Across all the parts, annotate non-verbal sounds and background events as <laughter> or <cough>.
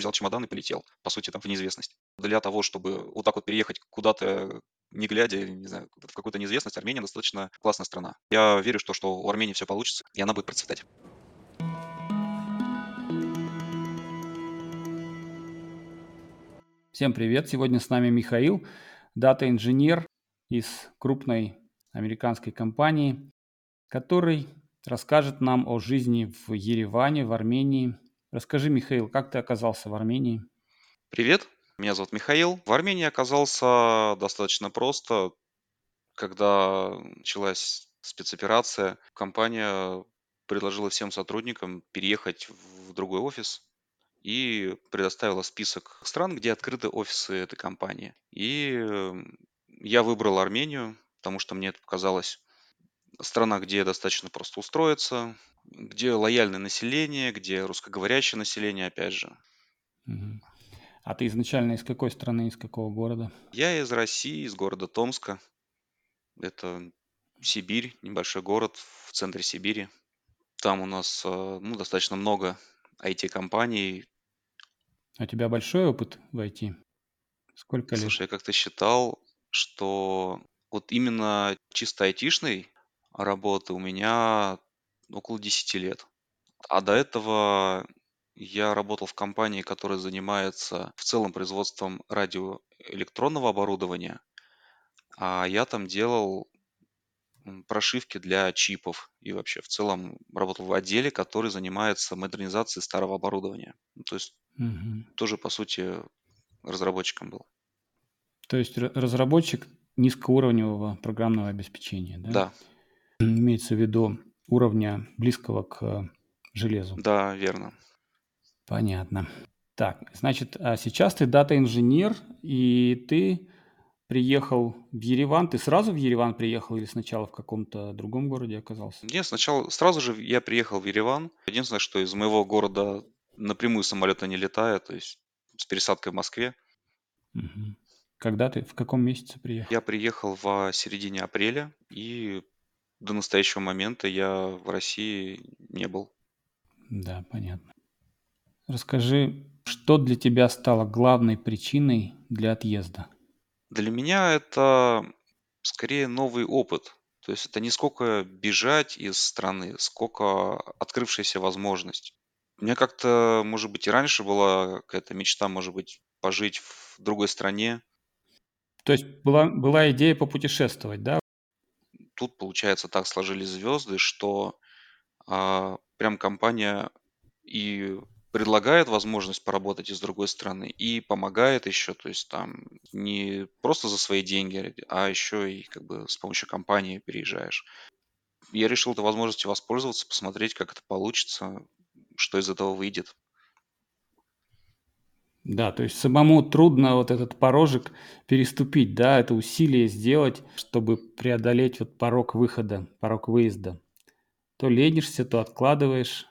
взял чемодан и полетел, по сути, там в неизвестность. Для того, чтобы вот так вот переехать куда-то не глядя, не знаю, в какую-то неизвестность, Армения достаточно классная страна. Я верю, что, что у Армении все получится, и она будет процветать. Всем привет! Сегодня с нами Михаил, дата-инженер из крупной американской компании, который расскажет нам о жизни в Ереване, в Армении. Расскажи, Михаил, как ты оказался в Армении? Привет, меня зовут Михаил. В Армении оказался достаточно просто. Когда началась спецоперация, компания предложила всем сотрудникам переехать в другой офис и предоставила список стран, где открыты офисы этой компании. И эм, я выбрал Армению, потому что мне это показалось страна, где достаточно просто устроиться, где лояльное население, где русскоговорящее население, опять же. А ты изначально из какой страны, из какого города? Я из России, из города Томска. Это Сибирь, небольшой город в центре Сибири. Там у нас э, ну, достаточно много IT-компаний. А у тебя большой опыт в IT? Сколько лет? Слушай, я как-то считал, что вот именно чисто айтишной работы у меня около 10 лет. А до этого я работал в компании, которая занимается в целом производством радиоэлектронного оборудования, а я там делал прошивки для чипов и вообще в целом работал в отделе, который занимается модернизацией старого оборудования. Ну, то есть Мгм. тоже, по сути, разработчиком был. То есть разработчик низкоуровневого программного обеспечения, да? Да, Имеется в виду уровня близкого к железу. да, верно. Понятно. Так, значит, а сейчас ты дата-инженер, и ты приехал в Ереван. Ты сразу в Ереван приехал или сначала в каком-то другом городе оказался? Нет, сначала, сразу же я приехал в Ереван. Единственное, что из моего города напрямую самолета не летает, то есть с пересадкой в Москве. Мгм. Когда ты, в каком месяце приехал? Я приехал в середине апреля, и до настоящего момента я в России не был. Да, понятно. Расскажи, что для тебя стало главной причиной для отъезда? Для меня это скорее новый опыт. То есть это не сколько бежать из страны, сколько открывшаяся возможность. У меня как-то, может быть, и раньше была какая-то мечта, может быть, пожить в другой стране. То есть была, была идея попутешествовать, да? Тут, получается, так сложились звезды, что а, прям компания и предлагает возможность поработать из другой страны и помогает еще, то есть там не просто за свои деньги, а еще и как бы с помощью компании переезжаешь. Я решил этой возможностью воспользоваться, посмотреть, как это получится, что из этого выйдет. Да, то есть самому трудно вот этот порожек переступить, да, это усилие сделать, чтобы преодолеть вот порог выхода, порог выезда. То ленишься, то откладываешь,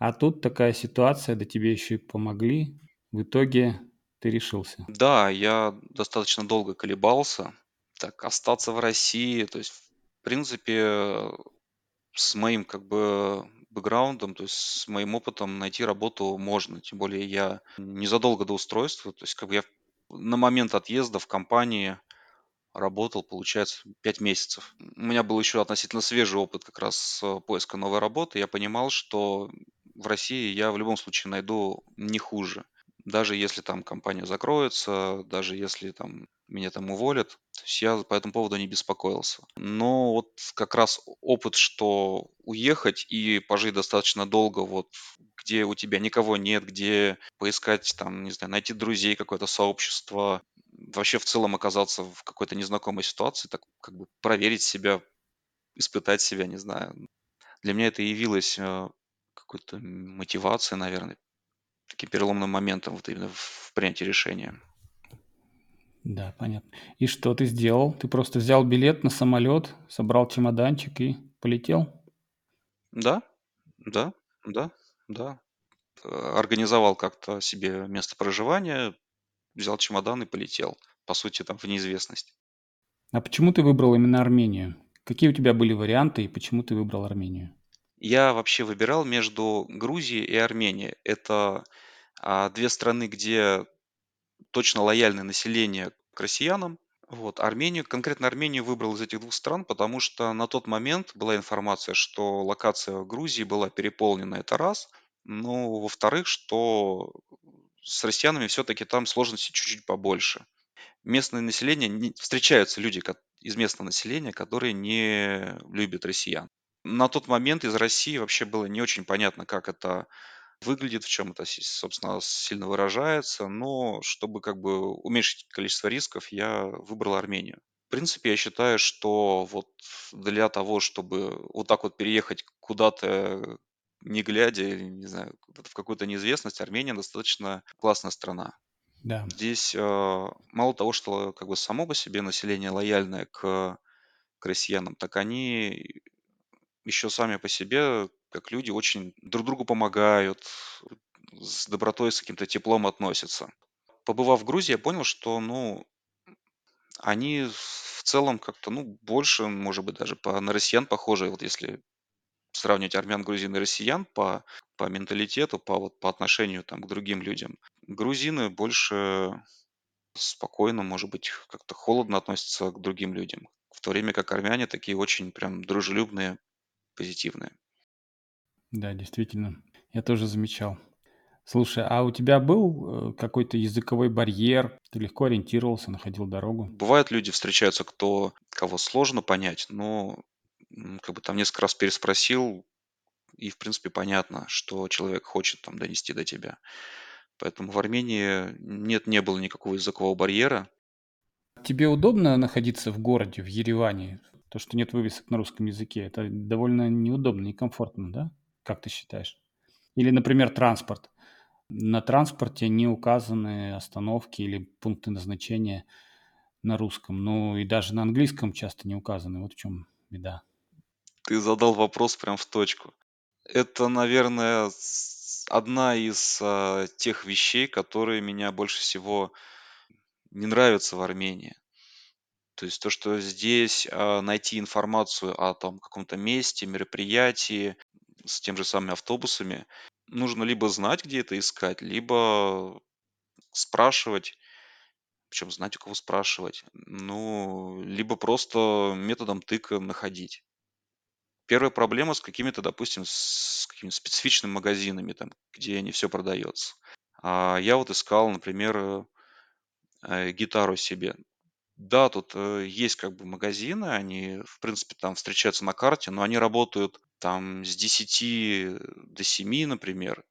а тут такая ситуация, да тебе еще и помогли. В итоге ты решился. Да, я достаточно долго колебался. Так, остаться в России, то есть, в принципе, с моим как бы бэкграундом, то есть с моим опытом найти работу можно. Тем более я незадолго до устройства, то есть как бы я на момент отъезда в компании работал, получается, 5 месяцев. У меня был еще относительно свежий опыт как раз поиска новой работы. Я понимал, что в России я в любом случае найду не хуже. Даже если там компания закроется, даже если там меня там уволят, то есть я по этому поводу не беспокоился. Но вот как раз опыт, что уехать и пожить достаточно долго, вот где у тебя никого нет, где поискать там, не знаю, найти друзей, какое-то сообщество, вообще в целом оказаться в какой-то незнакомой ситуации, так как бы проверить себя, испытать себя, не знаю. Для меня это явилось э, какой-то мотивацией, наверное, таким переломным моментом вот именно в принятии решения. Да, понятно. И что ты сделал? Ты просто взял билет на самолет, собрал чемоданчик и полетел? Да, да, да, да. Э, Организовал как-то себе место проживания, взял чемодан и полетел. По сути, там в неизвестность. А почему ты выбрал именно Армению? Какие у тебя были варианты и почему ты выбрал Армению? Я вообще выбирал между Грузией и Арменией. Это а, две страны, где точно лояльное население к россиянам. Вот. Армению, конкретно Армению выбрал из этих двух стран, потому что на тот момент была информация, что локация Грузии была переполнена, это раз. Но, во-вторых, что с россиянами все-таки там сложности чуть-чуть побольше. Местное население, встречаются люди из местного населения, которые не любят россиян. На тот момент из России вообще было не очень понятно, как это выглядит, в чем это, си- собственно, сильно выражается, но чтобы как бы уменьшить количество рисков, я выбрал Армению. В принципе, я считаю, что вот для того, чтобы вот так вот переехать куда-то не глядя, или, не знаю, куда-то в какую-то неизвестность, Армения достаточно классная страна. Да. Здесь э, мало того, что как бы само по себе население лояльное к, к россиянам, так они еще сами по себе, как люди, очень друг другу помогают, с добротой, с каким-то теплом относятся. Побывав в Грузии, я понял, что, ну, они в целом как-то, ну, больше, может быть, даже по, на россиян похожи. Вот если сравнивать армян, грузин и россиян по, по менталитету, по, вот, по отношению там, к другим людям. Грузины больше спокойно, может быть, как-то холодно относятся к другим людям. В то время как армяне такие очень прям дружелюбные, позитивные. Да, действительно. Я тоже замечал. Слушай, а у тебя был э, какой-то языковой барьер? Ты легко ориентировался, находил дорогу? Бывают люди, встречаются, кто, кого сложно понять, но как бы там несколько раз переспросил, и в принципе понятно, что человек хочет там донести до тебя. Поэтому в Армении нет, не было никакого языкового барьера. Тебе удобно находиться в городе, в Ереване? То, что нет вывесок на русском языке, это довольно неудобно, некомфортно, да? Как ты считаешь? Или, например, транспорт. На транспорте не указаны остановки или пункты назначения на русском. Ну и даже на английском часто не указаны. Вот в чем беда. Ты задал вопрос прям в точку. Это, наверное, одна из а, тех вещей, которые меня больше всего не нравятся в Армении. То есть то, что здесь а, найти информацию о том каком-то месте, мероприятии с тем же самыми автобусами, нужно либо знать, где это искать, либо спрашивать, причем знать, у кого спрашивать, ну, либо просто методом тыка находить. Первая проблема с какими-то, допустим, с какими-то специфичными магазинами, там, где не все продается. А я вот искал, например, э, гитару себе. Да, тут э, есть как бы магазины, они, в принципе, там встречаются на карте, но они работают там с 10 до 7, например.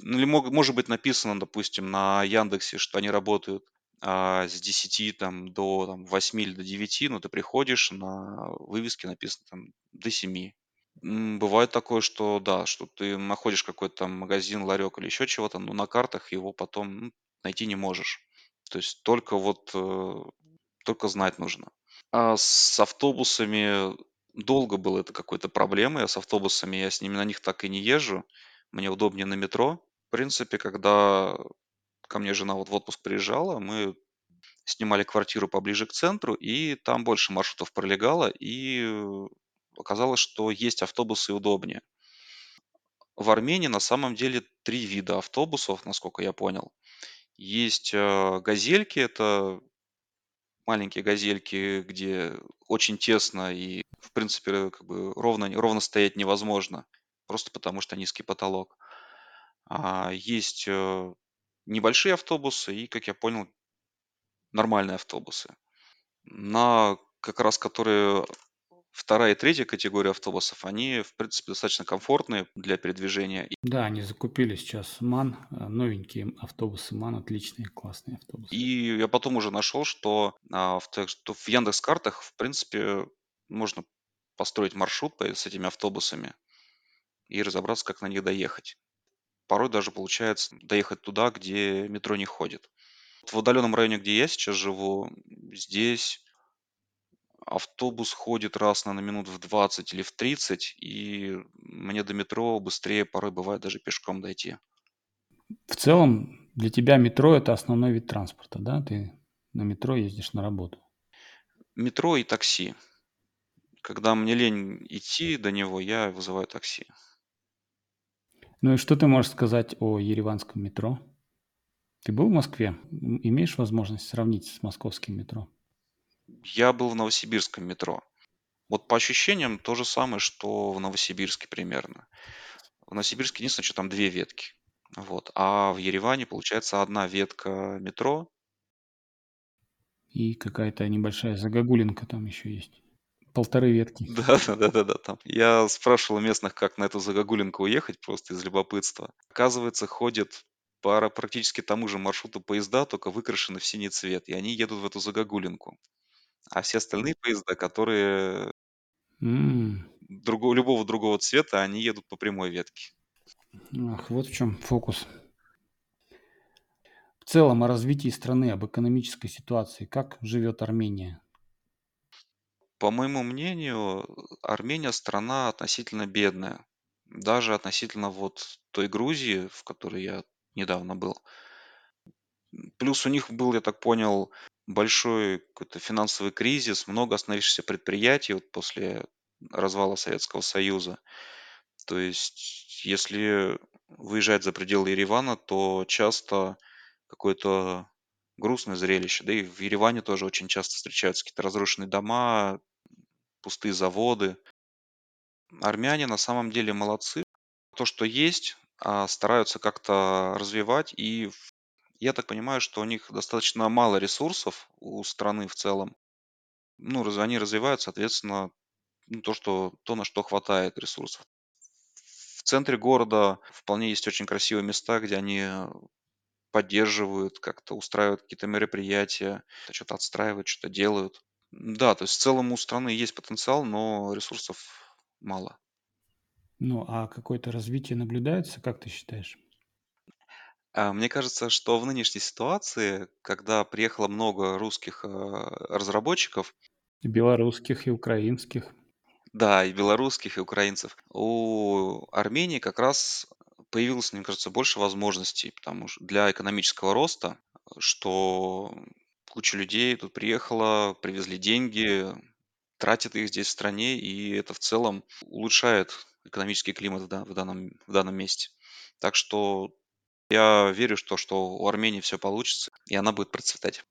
Ну, или мог- может быть написано, допустим, на Яндексе, что они работают а, с 10 там, до там, 8 или до 9, но ты приходишь, на вывеске написано там до 7. М, Бывает такое, что да, что ты находишь какой-то там магазин, ларек или еще чего-то, но на картах его потом ну, найти не можешь. То есть только вот э, только знать нужно. А с автобусами долго было это какой-то проблемой. А с автобусами я с ними на них так и не езжу. Мне удобнее на метро. В принципе, когда ко мне жена вот в отпуск приезжала, мы снимали квартиру поближе к центру, и там больше маршрутов пролегало, и оказалось, что есть автобусы удобнее. В Армении на самом деле три вида автобусов, насколько я понял. Есть э, газельки, это маленькие газельки, где очень тесно и, в принципе, как бы ровно, ровно стоять невозможно, просто потому что низкий потолок. А есть э, небольшие автобусы и, как я понял, нормальные автобусы. На как раз которые вторая и третья категория автобусов, они, в принципе, достаточно комфортные для передвижения. Да, они закупили сейчас МАН, э, новенькие автобусы МАН, отличные, классные автобусы. И я потом уже нашел, что, а, в, в Яндекс.Картах, в принципе, можно построить маршрут с этими автобусами и разобраться, как на них доехать. Порой даже получается доехать туда, где метро не ходит. В удаленном районе, где я сейчас живу, здесь автобус ходит раз на минут в 20 или в 30, и мне до метро быстрее порой бывает даже пешком дойти. В целом, для тебя метро – это основной вид транспорта, да? Ты на метро ездишь на работу. Метро и такси. Когда мне лень идти до него, я вызываю такси. Ну и что ты можешь сказать о ереванском метро? Ты был в Москве? Имеешь возможность сравнить с московским метро? Я был в новосибирском метро. Вот по ощущениям то же самое, что в Новосибирске примерно. В Новосибирске единственное, что там две ветки. Вот. А в Ереване, получается, одна ветка метро. И какая-то небольшая загогулинка там еще есть. Полторы ветки. <laughs> Да, да, да, да, там. Я спрашивал местных, как на эту загогулинку уехать, просто из любопытства. Оказывается, ходят пара практически тому же маршруту поезда, только выкрашены в синий цвет, и они едут в эту загогулинку. А все остальные поезда, которые М. друго- любого другого цвета, они едут по прямой ветке. Ах, вот в чем фокус. В целом о развитии страны, об экономической ситуации. Как живет Армения? По моему мнению, Армения страна относительно бедная. Даже относительно вот той Грузии, в которой я недавно был. Плюс у них был, я так понял, большой какой-то финансовый кризис, много остановившихся предприятий вот после развала Советского Союза. То есть, если выезжать за пределы Еревана, то часто какое-то грустное зрелище. Да и в Ереване тоже очень часто встречаются какие-то разрушенные дома, пустые заводы. Армяне на самом деле молодцы. То, что есть, а, стараются как-то развивать. И я так понимаю, что у них достаточно мало ресурсов у страны в целом. Ну, раз- они развивают, соответственно, ну, то, что, то, на что хватает ресурсов. В центре города вполне есть очень красивые места, где они э, поддерживают, как-то устраивают какие-то мероприятия, что-то отстраивают, что-то делают. Да, то есть в целом у страны есть потенциал, но ресурсов мало. Ну, а какое-то развитие наблюдается, как ты считаешь? А, Мне кажется, что в нынешней ситуации, когда приехало много русских э, разработчиков, И белорусских, и украинских. да, и белорусских, и украинцев, у Армении как раз появилось, мне кажется, больше возможностей, потому что для экономического роста, что куча людей тут приехала, привезли деньги, тратят их здесь в стране, и это в целом улучшает экономический климат в данном, в данном месте. Так что я верю, что, что у Армении все получится, и она будет процветать.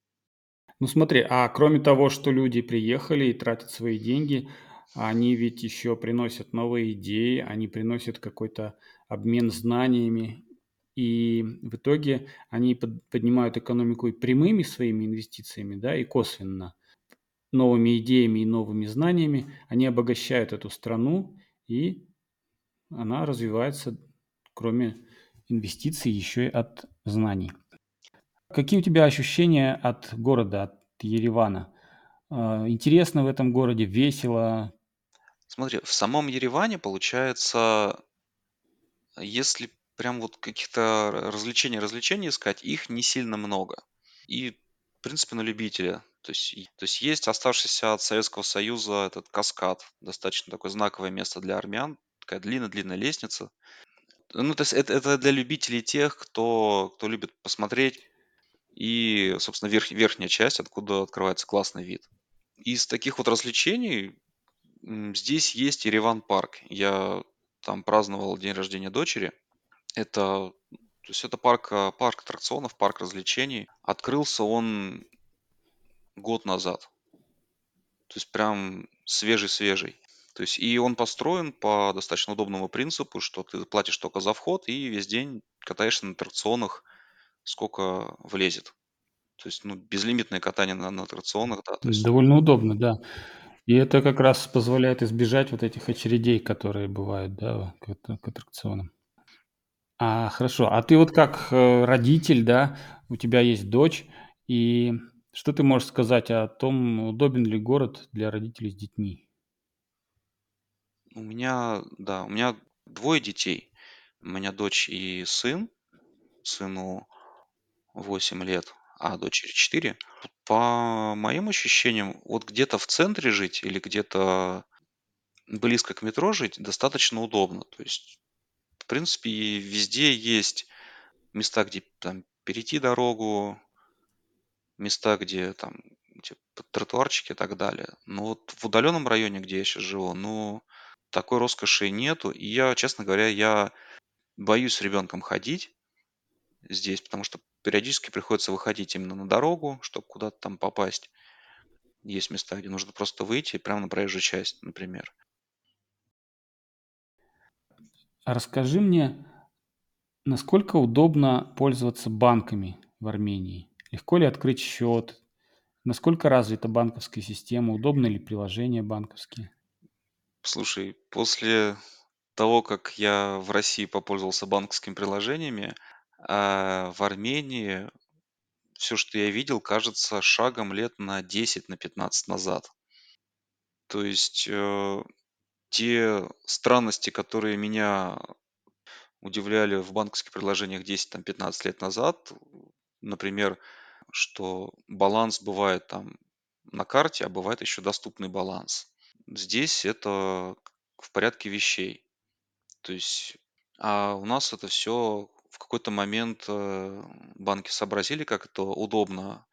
Ну смотри, а кроме того, что люди приехали и тратят свои деньги, они ведь еще приносят новые идеи, они приносят какой-то обмен знаниями, и в итоге они под- поднимают экономику и прямыми своими инвестициями, да, и косвенно. Новыми идеями и новыми знаниями они обогащают эту страну, и она развивается, кроме инвестиций, еще и от знаний. Какие у тебя ощущения от города, от Еревана? А, интересно в этом городе, весело? Смотри, в самом Ереване, получается, если прям вот каких-то р- развлечений, развлечений искать, их не сильно много. И, в принципе, на любителя. То есть, то есть есть оставшийся от Советского Союза этот каскад, достаточно такое знаковое место для армян, такая длинная-длинная лестница. Ну, то есть это, это для любителей тех, кто, кто любит посмотреть и, собственно, верх- верхняя часть, откуда открывается классный вид. Из таких вот развлечений здесь есть Ереван парк. Я там праздновал день рождения дочери. Это, то есть это парк, а, парк аттракционов, парк развлечений. Открылся он год назад. То есть прям свежий-свежий. То есть и он построен по достаточно удобному принципу, что ты платишь только за вход и весь день катаешься на аттракционах, сколько влезет. То есть, ну, безлимитное катание на, на аттракционах, да. То есть, Довольно удобно, да. И это как раз позволяет избежать вот этих очередей, которые бывают, да, к, к аттракционам. А, хорошо. А ты вот как э, родитель, да, у тебя есть дочь, и что ты можешь сказать о том, удобен ли город для родителей с детьми? У меня, да, у меня двое детей. У меня дочь и сын. Сыну 8 лет, а дочери 4. По моим ощущениям, вот где-то в центре жить или где-то близко к метро жить достаточно удобно. То есть, в принципе, и везде есть места, где там перейти дорогу, места, где там эти т- тротуарчики и так далее. Но вот в удаленном районе, где я сейчас живу, ну, такой роскоши нету. И я, честно говоря, я боюсь с ребенком ходить здесь, потому что периодически приходится выходить именно на дорогу, чтобы куда-то там попасть. Есть места, где нужно просто выйти прямо на проезжую часть, например. А расскажи мне, насколько удобно пользоваться банками в Армении? Легко ли открыть счет? Насколько развита банковская система? Удобны ли приложения банковские? Слушай, после того, как я в России попользовался банковскими приложениями, а, в Армении все, что я видел, кажется шагом лет на 10, на 15 назад. То есть э, те странности, которые меня удивляли в банковских приложениях 10-15 лет назад, например, что баланс бывает там на карте, а бывает еще доступный баланс. Здесь это в порядке вещей. То есть, а у нас это все в какой-то момент э, банки сообразили, как это удобно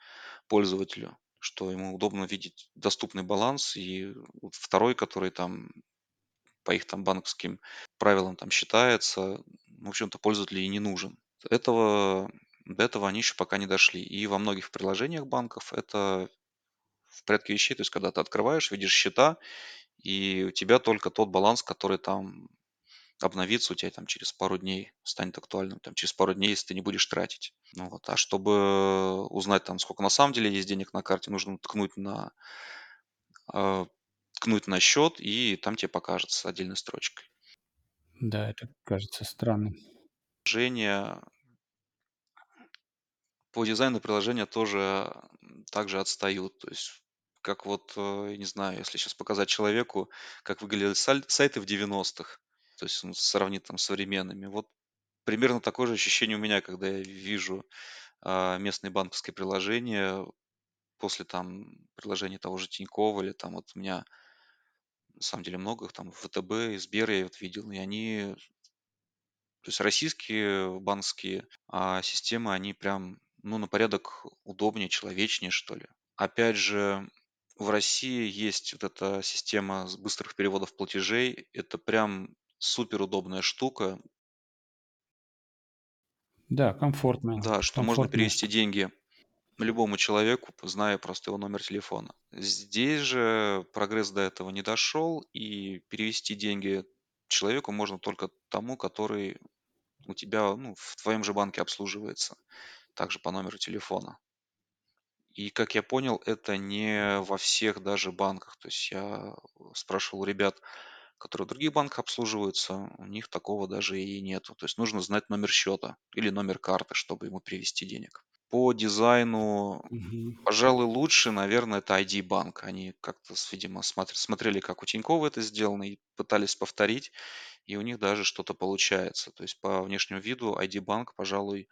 пользователю, что ему удобно видеть доступный баланс, и второй, который там по их там банковским правилам там считается, в общем-то, пользователю и не нужен. Этого, до этого они еще пока не дошли. И во многих приложениях банков это в порядке вещей, то есть когда ты открываешь, видишь счета, и у тебя только тот баланс, который там обновится у тебя там через пару дней, станет актуальным там через пару дней, если ты не будешь тратить. Ну вот. А чтобы узнать там, сколько на самом деле есть денег на карте, нужно ткнуть на э, ткнуть на счет, и там тебе покажется отдельной строчкой. Да, это кажется странным. Приложения по дизайну приложения тоже также отстают. То есть как вот, э, я не знаю, если сейчас показать человеку, как выглядели сайты в 90-х, то есть ну, сравнить там с современными. Вот примерно такое же ощущение у меня, когда я вижу а, местные банковские приложения после там приложения того же Тинькова или там вот у меня на самом деле много, там ВТБ, Сбер я вот видел, и они, то есть российские банковские а, системы, они прям, ну, на порядок удобнее, человечнее, что ли. Опять же, в России есть вот эта система быстрых переводов платежей. Это прям супер удобная штука. Да, комфортная, Да, что можно перевести деньги любому человеку, зная просто его номер телефона. Здесь же прогресс до этого не дошел, и перевести деньги человеку можно только тому, который у тебя ну, в твоем же банке обслуживается, также по номеру телефона. И, как я понял, это не во всех даже банках. То есть я спрашивал у ребят, которые в других банках обслуживаются, у них такого даже и нету. То есть нужно знать номер счета или номер карты, чтобы ему перевести денег. По дизайну, Мгм. пожалуй, лучше, наверное, это ID банк. Они как-то, видимо, смотр- смотрели, как у Тинькова это сделано, и пытались повторить, и у них даже что-то получается. То есть по внешнему виду ID банк, пожалуй,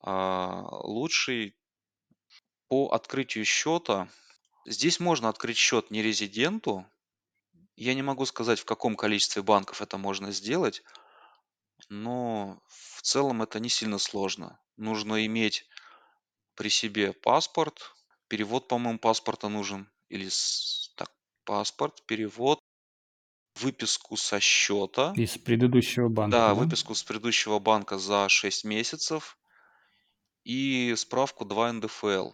а, лучший. По открытию счета, здесь можно открыть счет не резиденту. Я не могу сказать, в каком количестве банков это можно сделать, но в целом это не сильно сложно. Нужно иметь при себе паспорт, перевод, по-моему, паспорта нужен, или так, паспорт, перевод, выписку со счета, Из предыдущего банка, да, да? выписку с предыдущего банка за 6 месяцев и справку 2 НДФЛ.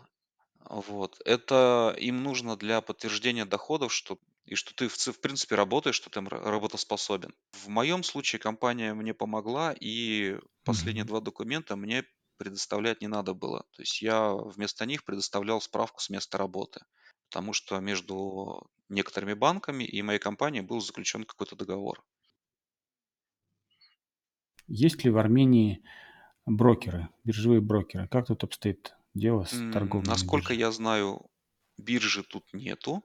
Вот. Это им нужно для подтверждения доходов, что и что ты в, ц- в принципе работаешь, что ты м- работоспособен. В моем случае компания мне помогла, и последние Мгм. два документа мне предоставлять не надо было. То есть я вместо них предоставлял справку с места работы, потому что между некоторыми банками и моей компанией был заключен какой-то договор. Есть ли в Армении брокеры, биржевые брокеры? Как тут обстоит дело с М, торговлей на Насколько бирже? я знаю, биржи тут нету,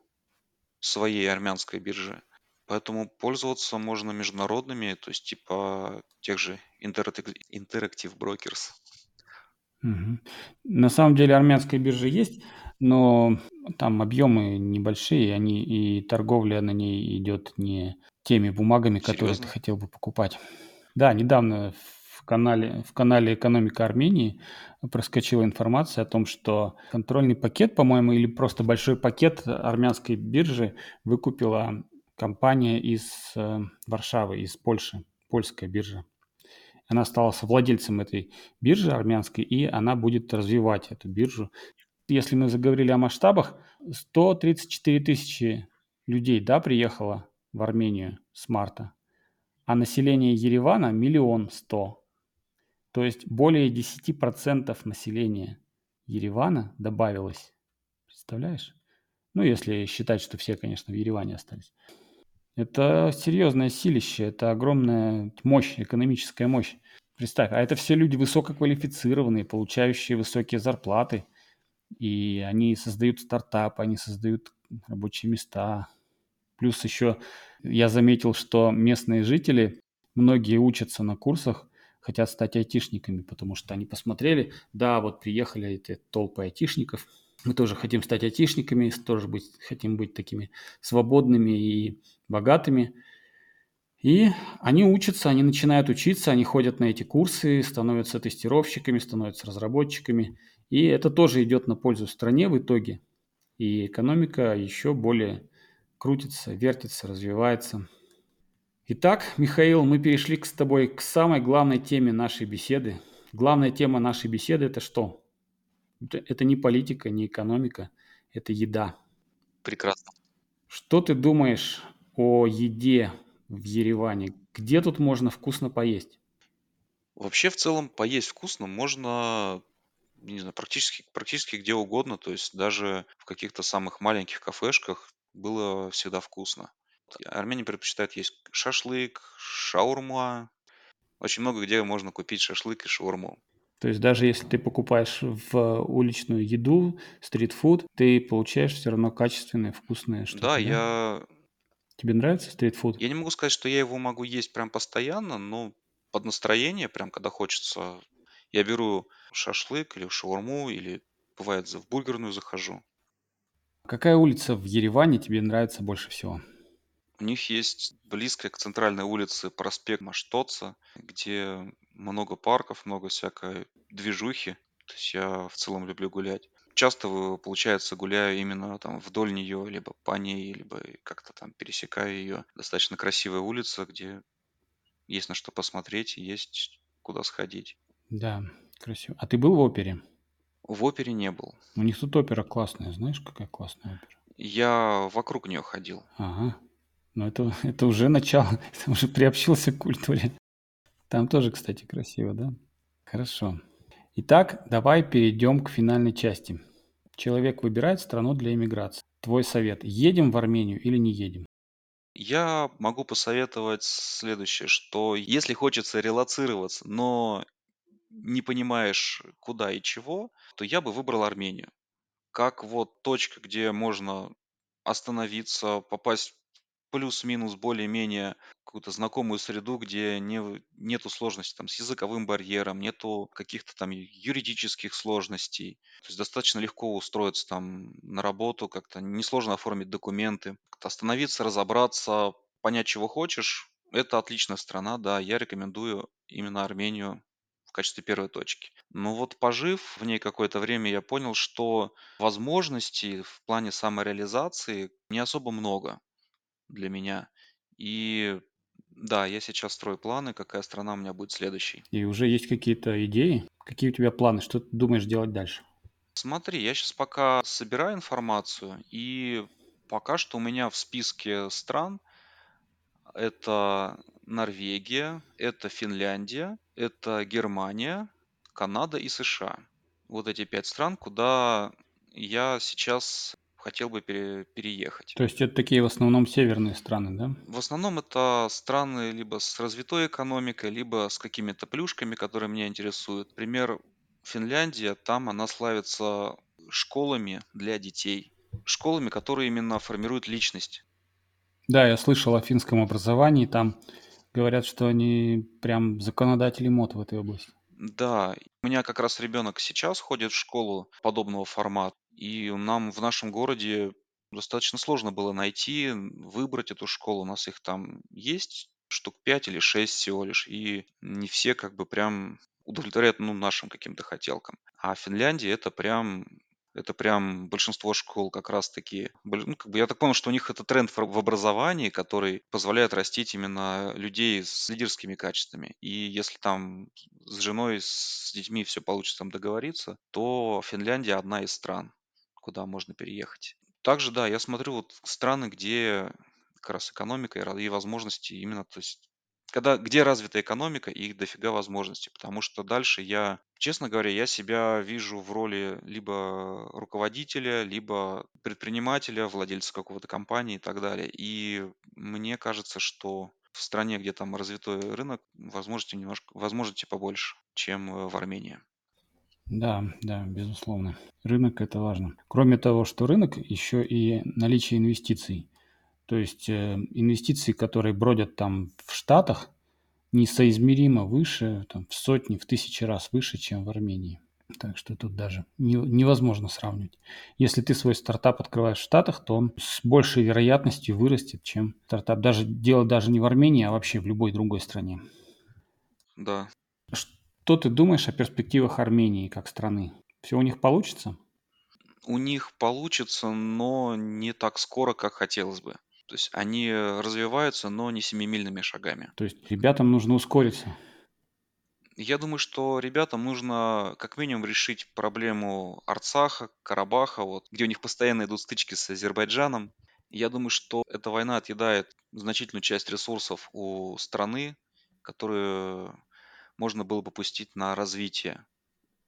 своей армянской биржи. Поэтому пользоваться можно международными, то есть типа тех же Interactive Interactive Brokers. Мгм. На самом деле армянская биржа есть, но там объемы небольшие, они и торговля на ней идет не теми бумагами, которые ты Серьезно? хотел бы покупать. Да, недавно в канале, в канале «Экономика Армении» проскочила информация о том, что контрольный пакет, по-моему, или просто большой пакет армянской биржи выкупила компания из э, Варшавы, из Польши, польская биржа. Она стала совладельцем этой биржи армянской, и она будет развивать эту биржу. Если мы заговорили о масштабах, 134 тысячи людей, да, приехало в Армению с марта, а население Еревана миллион сто. То есть более 10% населения Еревана добавилось. Представляешь? Ну, если считать, что все, конечно, в Ереване остались. Это серьезное силище, это огромная мощь, экономическая мощь. Представь, а это все люди высококвалифицированные, получающие высокие зарплаты. И они создают стартапы, они создают рабочие места. Плюс еще я заметил, что местные жители, многие учатся на курсах, хотят стать айтишниками, потому что они посмотрели, да, вот приехали эти толпы айтишников, мы тоже хотим стать айтишниками, тоже быть, хотим быть такими свободными и богатыми. И они учатся, они начинают учиться, они ходят на эти курсы, становятся тестировщиками, становятся разработчиками. И это тоже идет на пользу стране в итоге. И экономика еще более крутится, вертится, развивается. Итак, Михаил, мы перешли с тобой к самой главной теме нашей беседы. Главная тема нашей беседы – это что? Это не политика, не экономика, это еда. Прекрасно. Что ты думаешь о еде в Ереване? Где тут можно вкусно поесть? Вообще, в целом, поесть вкусно можно, не знаю, практически, практически где угодно. То есть даже в каких-то самых маленьких кафешках было всегда вкусно. Армяне предпочитают есть шашлык, шаурма. Очень много где можно купить шашлык и шаурму. То есть даже если ты покупаешь в уличную еду, стритфуд, ты получаешь все равно качественное, вкусное что-то, Да, да? я, Тебе нравится стритфуд? я не могу сказать, что я его могу есть прям постоянно, но под настроение, прям когда хочется, я беру шашлык или шаурму, или бывает в бургерную захожу. Какая улица в Ереване тебе нравится больше всего? У них есть близкая к центральной улице проспект Маштоца, где много парков, много всякой движухи. То есть я в целом люблю гулять. Часто, э, получается, гуляю именно там вдоль нее, либо по ней, либо как-то там пересекаю ее. Достаточно красивая улица, где есть на что посмотреть есть куда сходить. Да, красиво. А ты был в опере? В опере не был. У них тут опера классная, знаешь, какая классная опера? Я вокруг нее ходил. Ага. Ну это, <laughs> это уже начало, <laughs> ты уже приобщился к культуре. Там тоже, кстати, красиво, да? Хорошо. Итак, давай перейдем к финальной части. Человек выбирает страну для иммиграции. Твой совет. Едем в Армению или не едем? Я могу посоветовать следующее, что если хочется релацироваться, но не понимаешь, куда и чего, то я бы выбрал Армению. Как вот точка, где можно остановиться, попасть плюс-минус более-менее какую-то знакомую среду, где не, нету сложностей там, с языковым барьером, нету каких-то там юридических сложностей. То есть достаточно легко устроиться там на работу, как-то несложно оформить документы, как-то остановиться, разобраться, понять, чего хочешь. Это отличная страна, да, я рекомендую именно Армению в качестве первой точки. Но вот пожив в ней какое-то время, я понял, что возможностей в плане самореализации не особо много для меня. И да, я сейчас строю планы, какая страна у меня будет следующей. И уже есть какие-то идеи? Какие у тебя планы? Что ты думаешь делать дальше? Смотри, я сейчас пока собираю информацию, и пока что у меня в списке стран это Норвегия, это Финляндия, это Германия, Канада и США. Вот эти пять стран, куда я сейчас хотел бы пере- переехать. То есть это такие в основном северные страны, да? В основном это страны либо с развитой экономикой, либо с какими-то плюшками, которые меня интересуют. Пример Финляндия, там она славится школами для детей. Школами, которые именно формируют личность. Да, я слышал о финском образовании. Там говорят, что они прям законодатели мод в этой области. Да, у меня как раз ребенок сейчас ходит в школу подобного формата, и нам в нашем городе достаточно сложно было найти, выбрать эту школу. У нас их там есть штук 5 или 6 всего лишь, и не все как бы прям удовлетворяют ну, нашим каким-то хотелкам. А Финляндия это прям Это прям большинство школ как раз-таки, ну, как бы я так понял, что у них это тренд в образовании, который позволяет растить именно людей с лидерскими качествами. И если там с женой, с детьми все получится там договориться, то Финляндия одна из стран, куда можно переехать. Также, да, я смотрю вот страны, где как раз экономика и возможности именно, то есть когда, где развита экономика и дофига возможностей, потому что дальше я, честно говоря, я себя вижу в роли либо руководителя, либо предпринимателя, владельца какого-то компании и так далее. И мне кажется, что в стране, где там развитой рынок, возможностей немножко, возможностей побольше, чем э, в Армении. Да, да, безусловно. Рынок это важно. Кроме того, что рынок, еще и наличие инвестиций. То есть э, инвестиции, которые бродят там в Штатах, несоизмеримо выше, там, в сотни, в тысячи раз выше, чем в Армении. Так что тут даже не, невозможно сравнивать. Если ты свой стартап открываешь в Штатах, то он с большей вероятностью вырастет, чем стартап. Даже дело даже не в Армении, а вообще в любой другой стране. Да. Что ты думаешь о перспективах Армении как страны? Все у них получится? У них получится, но не так скоро, как хотелось бы. То есть они развиваются, но не семимильными шагами. То есть ребятам нужно ускориться. Я думаю, что ребятам нужно как минимум решить проблему Арцаха, Карабаха, вот, где у них постоянно идут стычки с Азербайджаном. Я думаю, что эта война отъедает значительную часть ресурсов у страны, которые можно было бы пустить на развитие.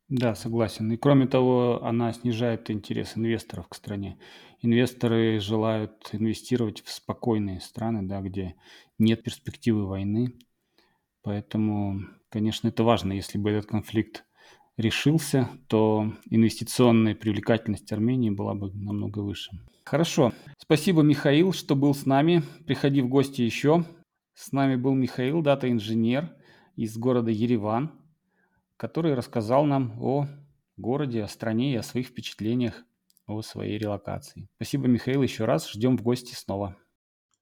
Да, согласен. И кроме того, она снижает интерес инвесторов к стране. Инвесторы желают инвестировать в спокойные страны, да, где нет перспективы войны. Поэтому, конечно, это важно. Если бы этот конфликт решился, то инвестиционная привлекательность Армении была бы намного выше. Хорошо. Спасибо, Михаил, что был с нами. Приходи в гости еще. С нами был Михаил, дата-инженер из города Ереван который рассказал нам о городе, о стране и о своих впечатлениях о своей релокации. Спасибо, Михаил, еще раз. Ждем в гости снова.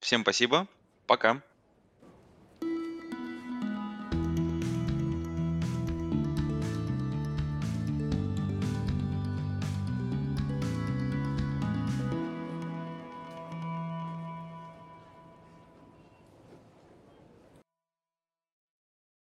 Всем спасибо. Пока.